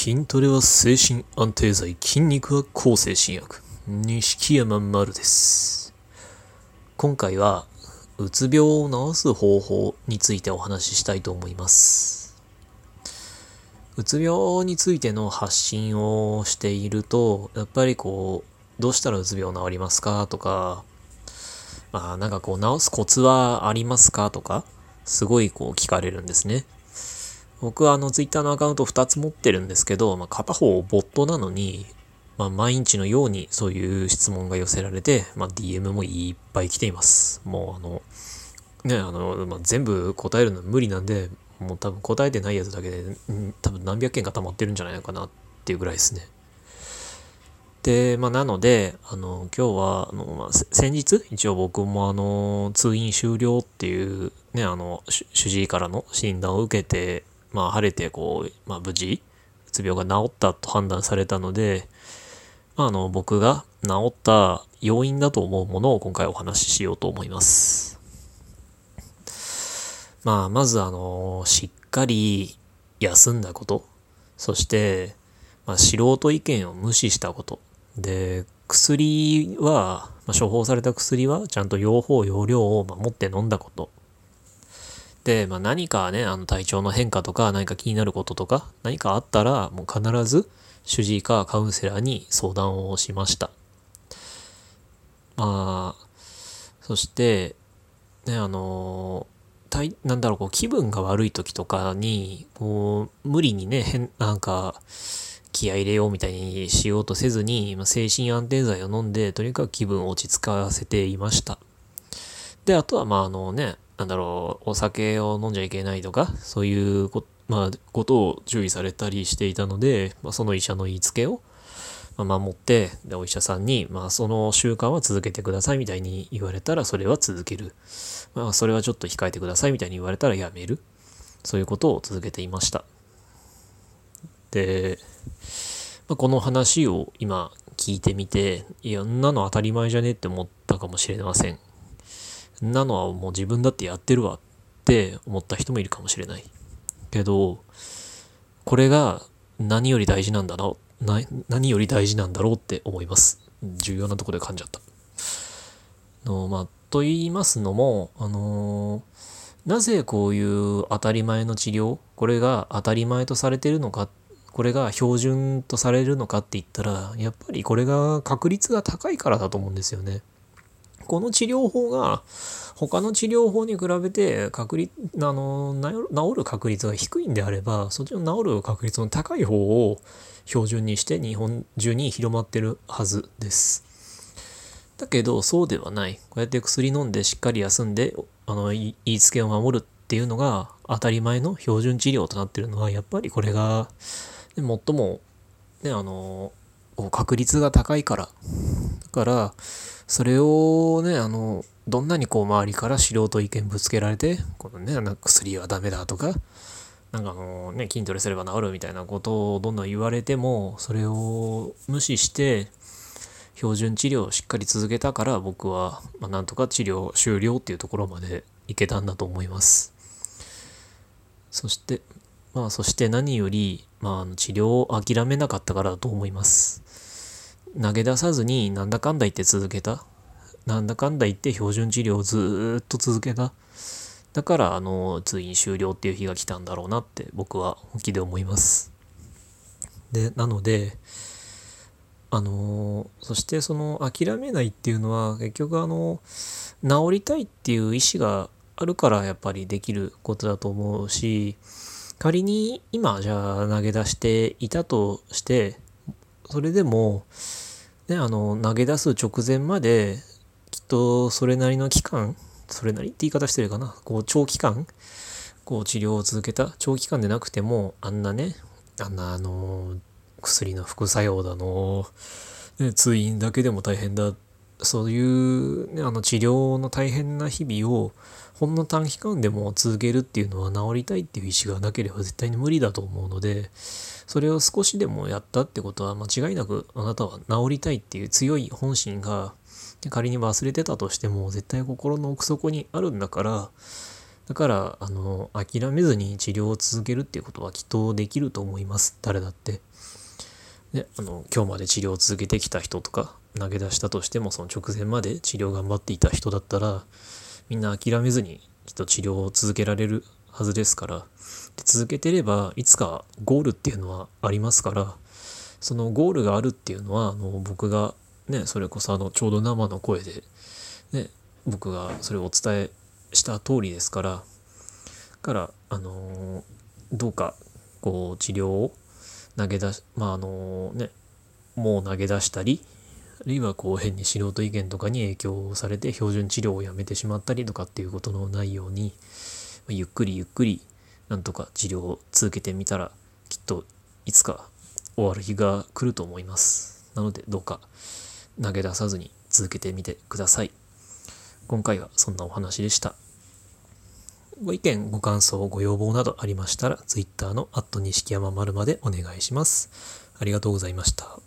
筋トレは精神安定剤、筋肉は抗精神薬。錦山丸です。今回は、うつ病を治す方法についてお話ししたいと思います。うつ病についての発信をしていると、やっぱりこう、どうしたらうつ病治りますかとか、まあなんかこう治すコツはありますかとか、すごいこう聞かれるんですね。僕はあのツイッターのアカウント2つ持ってるんですけど、まあ、片方ボットなのに、まあ、毎日のようにそういう質問が寄せられて、まあ、DM もいっぱい来ています。もうあの、ね、あの、まあ、全部答えるの無理なんで、もう多分答えてないやつだけで、多分何百件か溜まってるんじゃないのかなっていうぐらいですね。で、まあ、なので、あの、今日は、あの、まあ、先日、一応僕もあの、通院終了っていう、ね、あの、主治医からの診断を受けて、まあ、晴れて、こう、まあ、無事、うつ病が治ったと判断されたので、まあ、あの、僕が治った要因だと思うものを今回お話ししようと思います。まあ、まず、あの、しっかり休んだこと、そして、まあ、素人意見を無視したこと。で、薬は、まあ、処方された薬はちゃんと用法、用量を守って飲んだこと。で、まあ、何かね、あの体調の変化とか何か気になることとか何かあったらもう必ず主治医かカウンセラーに相談をしました。まあ、そして、ね、あの、たいなんだろう、こう気分が悪い時とかに、こう、無理にね、変、なんか、気合入れようみたいにしようとせずに、まあ、精神安定剤を飲んで、とにかく気分を落ち着かせていました。で、あとは、まあ、あのね、なんだろう、お酒を飲んじゃいけないとか、そういうこ,、まあ、ことを注意されたりしていたので、まあ、その医者の言いつけを、守って、で、お医者さんに、まあ、その習慣は続けてくださいみたいに言われたら、それは続ける。まあ、それはちょっと控えてくださいみたいに言われたらやめる。そういうことを続けていました。で、まあ、この話を今聞いてみて、いや、んなの当たり前じゃねって思ったかもしれません。なのはもう自分だってやってるわって思った人もいるかもしれない。けど、これが何より大事なんだろう、な何より大事なんだろうって思います。重要なとこで噛んじゃった。のまあ、と言いますのも、あのーなぜこういう当たり前の治療、これが当たり前とされてるのか、これが標準とされるのかって言ったら、やっぱりこれが確率が高いからだと思うんですよね。この治療法が他の治療法に比べて確率あの治る確率が低いんであればそっちの治る確率の高い方を標準にして日本中に広まってるはずです。だけどそうではない。こうやって薬飲んでしっかり休んであの言いつけを守るっていうのが当たり前の標準治療となってるのはやっぱりこれが、最も、ね、あの確率が高いから。だからそれをね、あの、どんなにこう周りから素人意見ぶつけられて、このね、なんか薬はダメだとか、なんかあのね、筋トレすれば治るみたいなことをどんどん言われても、それを無視して、標準治療をしっかり続けたから僕は、まあ、なんとか治療終了っていうところまでいけたんだと思います。そして、まあそして何より、まあ治療を諦めなかったからだと思います。投げ出さずになんだかんだ言って続けた。なんだかんだ言って標準治療をずっと続けた。だから、あの、通院終了っていう日が来たんだろうなって僕は本気で思います。で、なので、あの、そしてその諦めないっていうのは結局あの、治りたいっていう意思があるからやっぱりできることだと思うし、仮に今じゃあ投げ出していたとして、それでも、ね、あの、投げ出す直前まで、きっとそれなりの期間、それなりって言い方してるかな、こう、長期間、こう、治療を続けた、長期間でなくても、あんなね、あんな、あの、薬の副作用だの、ね、通院だけでも大変だ、そういう、ね、あの、治療の大変な日々を、ほんの短期間でも続けるっていうのは治りたいっていう意思がなければ絶対に無理だと思うので、それを少しでもやったってことは間違いなくあなたは治りたいっていう強い本心が仮に忘れてたとしても絶対心の奥底にあるんだからだからあの諦めずに治療を続けるっていうことはきっとできると思います。誰だって。であの今日まで治療を続けてきた人とか投げ出したとしてもその直前まで治療頑張っていた人だったらみんな諦めずにきっと治療を続けられるはずですから。で続けてればいつかゴールっていうのはありますから。そのゴールがあるっていうのはあの僕がねそれこそあのちょうど生の声で、ね、僕がそれをお伝えした通りですから。からあのどうかこう治療を投げ出しまああのねもう投げ出したりあるいはこう変に素人意見とかに影響されて標準治療をやめてしまったりとかっていうことのないようにゆっくりゆっくりなんとか治療を続けてみたらきっといつか終わる日が来ると思いますなのでどうか投げ出さずに続けてみてください今回はそんなお話でしたご意見、ご感想、ご要望などありましたら、Twitter の錦山丸までお願いします。ありがとうございました。